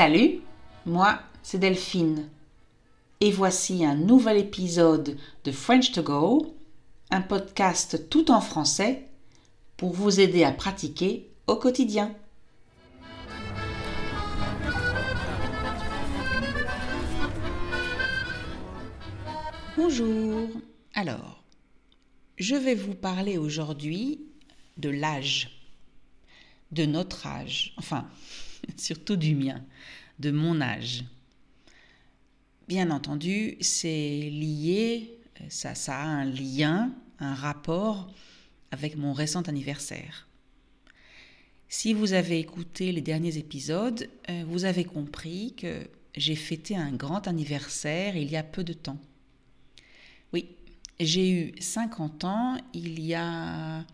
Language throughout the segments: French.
Salut, moi c'est Delphine. Et voici un nouvel épisode de French to Go, un podcast tout en français pour vous aider à pratiquer au quotidien. Bonjour. Alors, je vais vous parler aujourd'hui de l'âge, de notre âge, enfin, surtout du mien, de mon âge. Bien entendu, c'est lié, ça, ça a un lien, un rapport avec mon récent anniversaire. Si vous avez écouté les derniers épisodes, euh, vous avez compris que j'ai fêté un grand anniversaire il y a peu de temps. Oui, j'ai eu 50 ans il y a...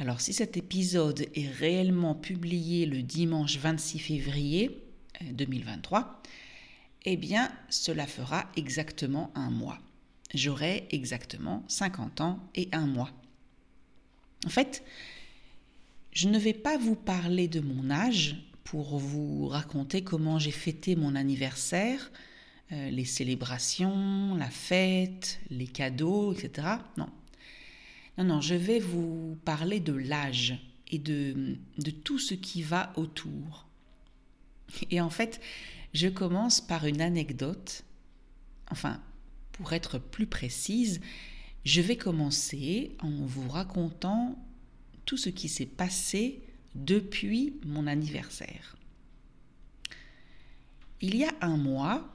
Alors si cet épisode est réellement publié le dimanche 26 février 2023, euh, eh bien cela fera exactement un mois. J'aurai exactement 50 ans et un mois. En fait, je ne vais pas vous parler de mon âge pour vous raconter comment j'ai fêté mon anniversaire, euh, les célébrations, la fête, les cadeaux, etc. Non. Non, non, je vais vous parler de l'âge et de, de tout ce qui va autour. Et en fait, je commence par une anecdote. Enfin, pour être plus précise, je vais commencer en vous racontant tout ce qui s'est passé depuis mon anniversaire. Il y a un mois,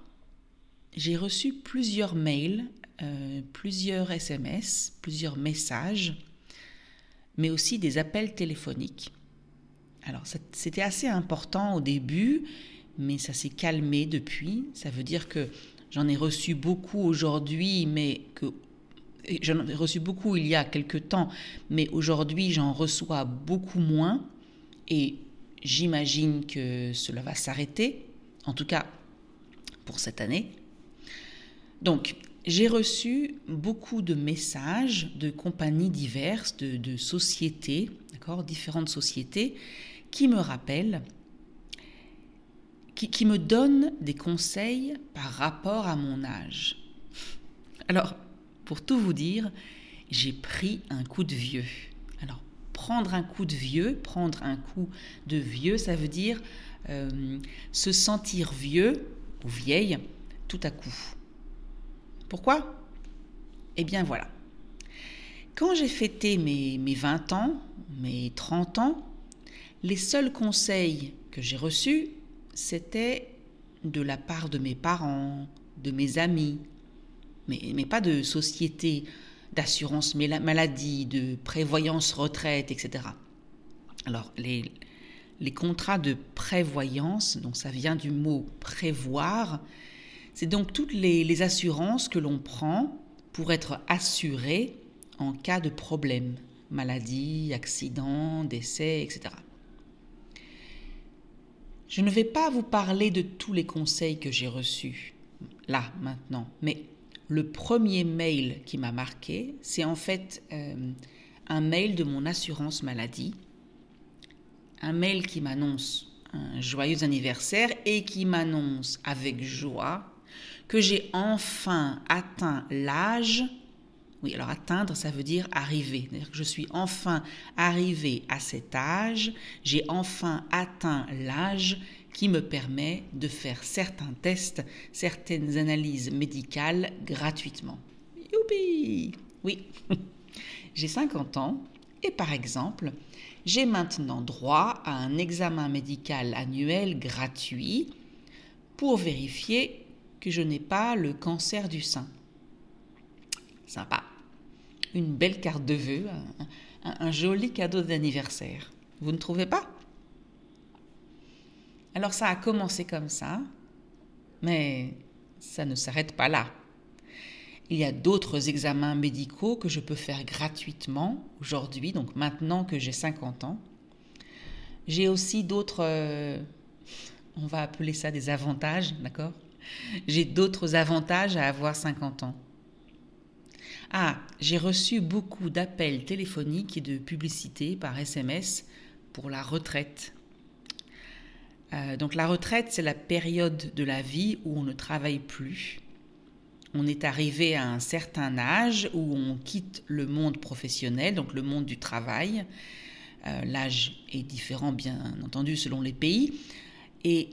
j'ai reçu plusieurs mails, euh, plusieurs SMS, plusieurs messages, mais aussi des appels téléphoniques. Alors c'était assez important au début, mais ça s'est calmé depuis. Ça veut dire que j'en ai reçu beaucoup aujourd'hui, mais que j'en ai reçu beaucoup il y a quelque temps, mais aujourd'hui j'en reçois beaucoup moins et j'imagine que cela va s'arrêter, en tout cas pour cette année. Donc, j'ai reçu beaucoup de messages de compagnies diverses, de, sociétés, d'accord, différentes sociétés, qui me rappellent, qui, me donnent des conseils par rapport à mon âge. Alors, pour tout vous dire, j'ai pris un coup de vieux. Alors, prendre un coup de vieux, prendre un coup de vieux, ça veut dire euh, se sentir vieux ou vieille tout à coup. Pourquoi? Eh bien voilà. Quand j'ai fêté mes, mes 20 ans, mes 30 ans, les seuls conseils que j'ai reçus, c'était de la part de mes parents, de mes amis, mais, mais pas de société d'assurance maladie, de prévoyance retraite, etc. Alors, les, les contrats de prévoyance, donc ça vient du mot prévoir, c'est donc toutes les, assurances que l'on prend pour être assuré en cas de problème, maladie, accident, décès, etc. Je ne vais pas vous parler de tous les conseils que j'ai reçus, là, maintenant, mais le premier mail qui m'a marqué, c'est en fait euh, un mail de mon assurance maladie, un mail qui m'annonce un joyeux anniversaire et qui m'annonce avec joie que j'ai enfin atteint l'âge. Oui, alors atteindre, ça veut dire arriver. C'est-à-dire que je suis enfin arrivé à cet âge, j'ai enfin atteint l'âge qui me permet de faire certains tests, certaines analyses médicales gratuitement. Youpi Oui, j'ai 50 ans et par exemple, j'ai maintenant droit à un examen médical annuel gratuit pour vérifier que je n'ai pas le cancer du sein. Sympa. Une belle carte de vœux, un, joli cadeau d'anniversaire. Vous ne trouvez pas? Alors ça a commencé comme ça, mais ça ne s'arrête pas là. Il y a d'autres examens médicaux que je peux faire gratuitement aujourd'hui, donc maintenant que j'ai 50 ans. J'ai aussi d'autres, euh, on va appeler ça des avantages, d'accord? J'ai d'autres avantages à avoir 50 ans. Ah, j'ai reçu beaucoup d'appels téléphoniques et de publicités par SMS pour la retraite. Euh, donc la retraite, c'est la période de la vie où on ne travaille plus. On est arrivé à un certain âge où on quitte le monde professionnel, donc le monde du travail. Euh, l'âge est différent, bien entendu, selon les pays. Et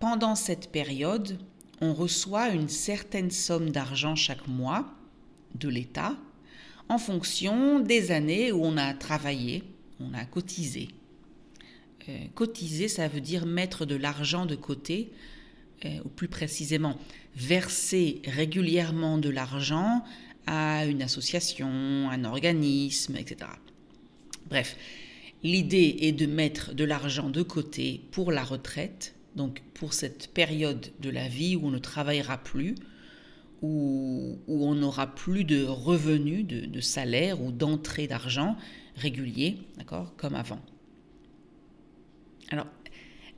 pendant cette période, on reçoit une certaine somme d'argent chaque mois de l'État en fonction des années où on a travaillé, on a cotisé. Euh, cotiser, ça veut dire mettre de l'argent de côté, euh, ou plus précisément, verser régulièrement de l'argent à une association, un organisme, etc. Bref, l'idée est de mettre de l'argent de côté pour la retraite, donc pour cette période de la vie où on ne travaillera plus, où, on n'aura plus de revenus, de, de salaire ou d'entrée d'argent régulier, d'accord, comme avant. Alors,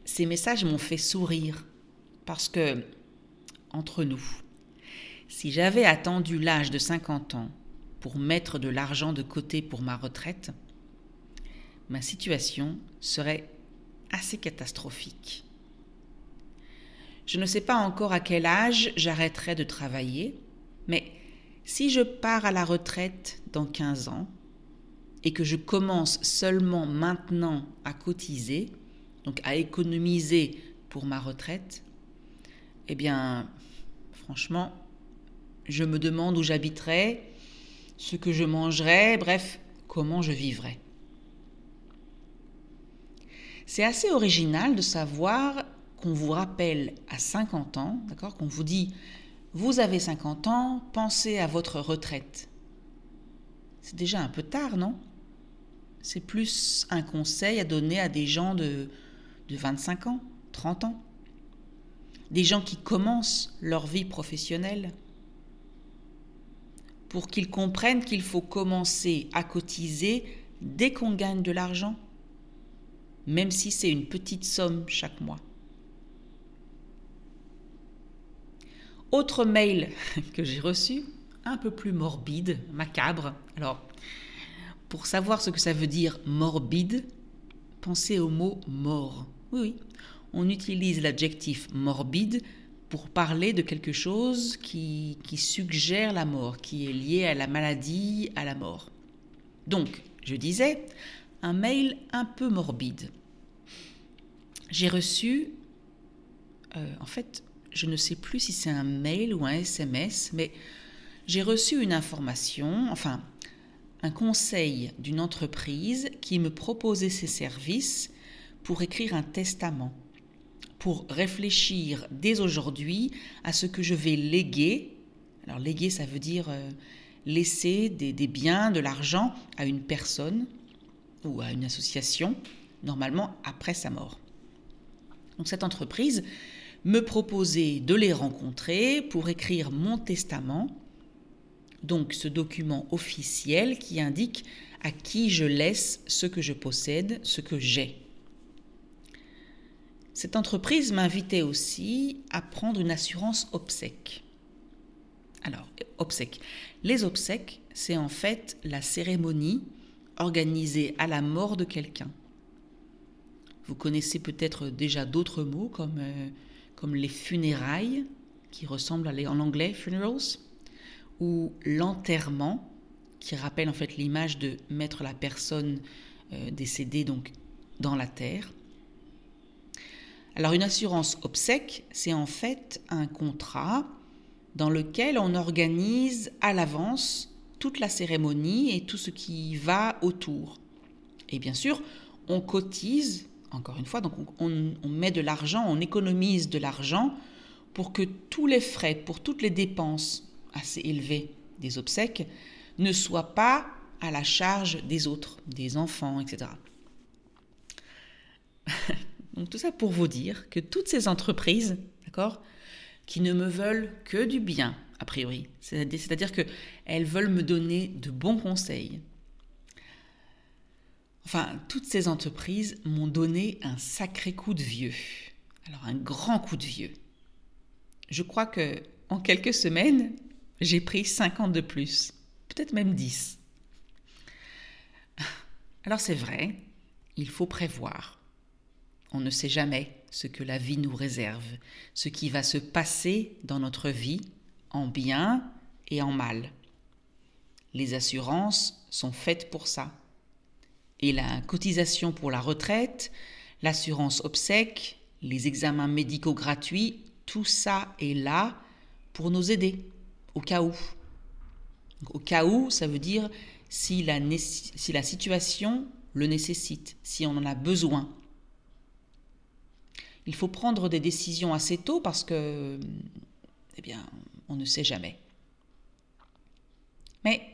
ces messages m'ont fait sourire parce que, entre nous, si j'avais attendu l'âge de 50 ans pour mettre de l'argent de côté pour ma retraite, ma situation serait assez catastrophique. Je ne sais pas encore à quel âge j'arrêterai de travailler, mais si je pars à la retraite dans 15 ans et que je commence seulement maintenant à cotiser, donc à économiser pour ma retraite, eh bien, franchement, je me demande où j'habiterai, ce que je mangerai, bref, comment je vivrai. C'est assez original de savoir qu'on vous rappelle à 50 ans, d'accord, qu'on vous dit vous avez 50 ans, pensez à votre retraite. C'est déjà un peu tard, non? C'est plus un conseil à donner à des gens de de 25 ans, 30 ans. Des gens qui commencent leur vie professionnelle pour qu'ils comprennent qu'il faut commencer à cotiser dès qu'on gagne de l'argent, même si c'est une petite somme chaque mois. Autre mail que j'ai reçu, un peu plus morbide, macabre. Alors, pour savoir ce que ça veut dire morbide, pensez au mot mort. Oui, oui. On utilise l'adjectif morbide pour parler de quelque chose qui, qui suggère la mort, qui est lié à la maladie, à la mort. Donc, je disais, un mail un peu morbide. J'ai reçu, euh, en fait, je ne sais plus si c'est un mail ou un SMS, mais j'ai reçu une information, enfin, un conseil d'une entreprise qui me proposait ses services pour écrire un testament, pour réfléchir dès aujourd'hui à ce que je vais léguer. Alors léguer, ça veut dire euh, laisser des, des biens, de l'argent à une personne ou à une association, normalement après sa mort. Donc cette entreprise me proposait de les rencontrer pour écrire mon testament, donc ce document officiel qui indique à qui je laisse ce que je possède, ce que j'ai. Cette entreprise m'invitait aussi à prendre une assurance obsèque. Alors, obsèque. Les obsèques, c'est en fait la cérémonie organisée à la mort de quelqu'un. Vous connaissez peut-être déjà d'autres mots comme, euh, comme les funérailles, qui ressemblent à en anglais funerals, ou l'enterrement, qui rappelle en fait l'image de mettre la personne euh, décédée donc dans la terre. Alors une assurance obsèque, c'est en fait un contrat dans lequel on organise à l'avance toute la cérémonie et tout ce qui va autour. Et bien sûr, on cotise, encore une fois, donc on, met de l'argent, on économise de l'argent pour que tous les frais, pour toutes les dépenses assez élevées des obsèques ne soient pas à la charge des autres, des enfants, etc. Donc tout ça pour vous dire que toutes ces entreprises, d'accord, qui ne me veulent que du bien, a priori, c'est-à-dire qu'elles veulent me donner de bons conseils. Enfin, toutes ces entreprises m'ont donné un sacré coup de vieux. Alors un grand coup de vieux. Je crois que en quelques semaines, j'ai pris 50 de plus, peut-être même 10. Alors c'est vrai, il faut prévoir on ne sait jamais ce que la vie nous réserve, ce qui va se passer dans notre vie, en bien et en mal. Les assurances sont faites pour ça. Et la cotisation pour la retraite, l'assurance obsèque, les examens médicaux gratuits, tout ça est là pour nous aider, au cas où. Au cas où, ça veut dire si la, si la situation le nécessite, si on en a besoin. Il faut prendre des décisions assez tôt parce que, eh bien, on ne sait jamais. Mais,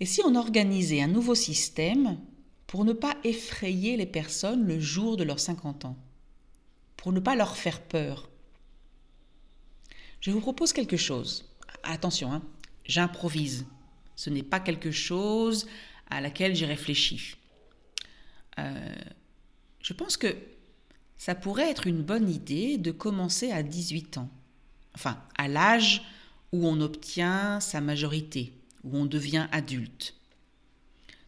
et si on organisait un nouveau système pour ne pas effrayer les personnes le jour de leurs 50 ans, pour ne pas leur faire peur? Je vous propose quelque chose. Attention, hein, j'improvise. Ce n'est pas quelque chose à laquelle j'ai réfléchi. Euh, je pense que ça pourrait être une bonne idée de commencer à 18 ans, enfin à l'âge où on obtient sa majorité, où on devient adulte.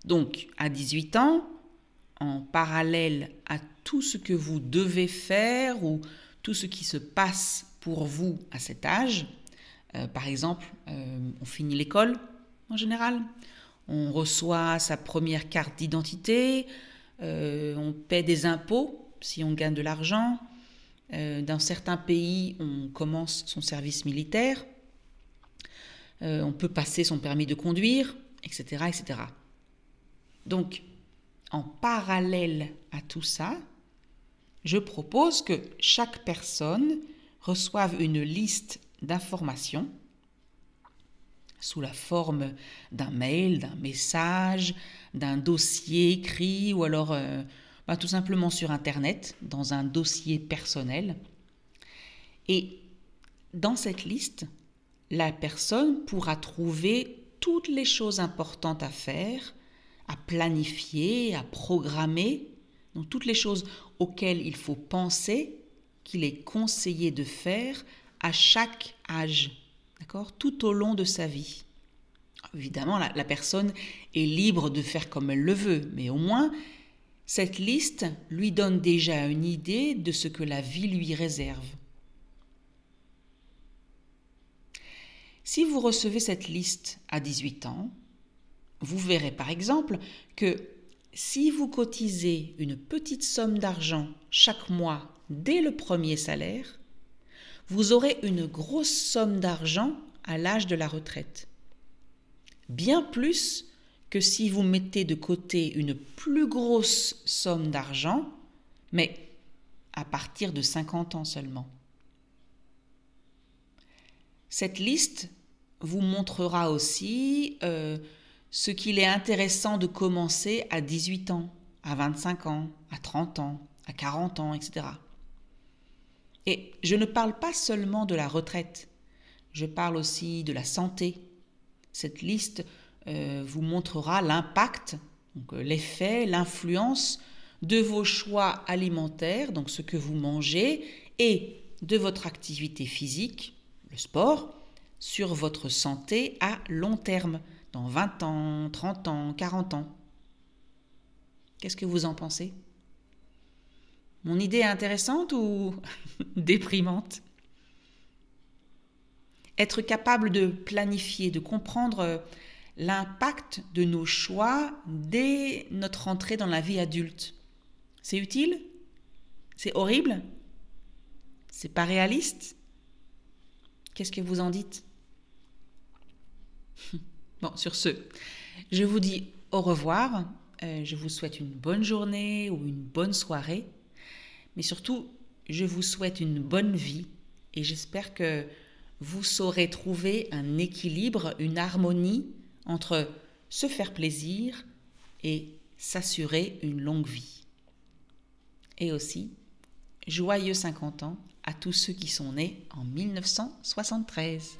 Donc à 18 ans, en parallèle à tout ce que vous devez faire ou tout ce qui se passe pour vous à cet âge, euh, par exemple, euh, on finit l'école en général, on reçoit sa première carte d'identité, euh, on paie des impôts si on gagne de l'argent. Dans certains pays, on commence son service militaire. Euh, on peut passer son permis de conduire, etc., etc. Donc, en parallèle à tout ça, je propose que chaque personne reçoive une liste d'informations sous la forme d'un mail, d'un message, d'un dossier écrit ou alors euh, bah, tout simplement sur Internet, dans un dossier personnel. Et dans cette liste, la personne pourra trouver toutes les choses importantes à faire, à planifier, à programmer, donc toutes les choses auxquelles il faut penser, qu'il est conseillé de faire à chaque âge, d'accord, tout au long de sa vie. Évidemment, la, la, personne est libre de faire comme elle le veut, mais au moins cette liste lui donne déjà une idée de ce que la vie lui réserve. Si vous recevez cette liste à 18 ans, vous verrez par exemple que si vous cotisez une petite somme d'argent chaque mois dès le premier salaire, vous aurez une grosse somme d'argent à l'âge de la retraite. Bien plus que si vous mettez de côté une plus grosse somme d'argent, mais à partir de 50 ans seulement. Cette liste vous montrera aussi euh, ce qu'il est intéressant de commencer à 18 ans, à 25 ans, à 30 ans, à 40 ans, etc. Et je ne parle pas seulement de la retraite, je parle aussi de la santé. Cette liste euh, vous montrera l'impact, euh, l'effet, l'influence de vos choix alimentaires, donc ce que vous mangez, et de votre activité physique, le sport, sur votre santé à long terme, dans 20 ans, 30 ans, 40 ans. Qu'est-ce que vous en pensez? Mon idée est intéressante ou déprimante? Être capable de planifier, de comprendre l'impact de nos choix dès notre entrée dans la vie adulte. C'est utile? C'est horrible? C'est pas réaliste? Qu'est-ce que vous en dites? Bon, sur ce, je vous dis au revoir. Euh, je vous souhaite une bonne journée ou une bonne soirée. Mais surtout, je vous souhaite une bonne vie et j'espère que vous saurez trouver un équilibre, une harmonie entre se faire plaisir et s'assurer une longue vie. Et aussi, joyeux 50 ans à tous ceux qui sont nés en 1973.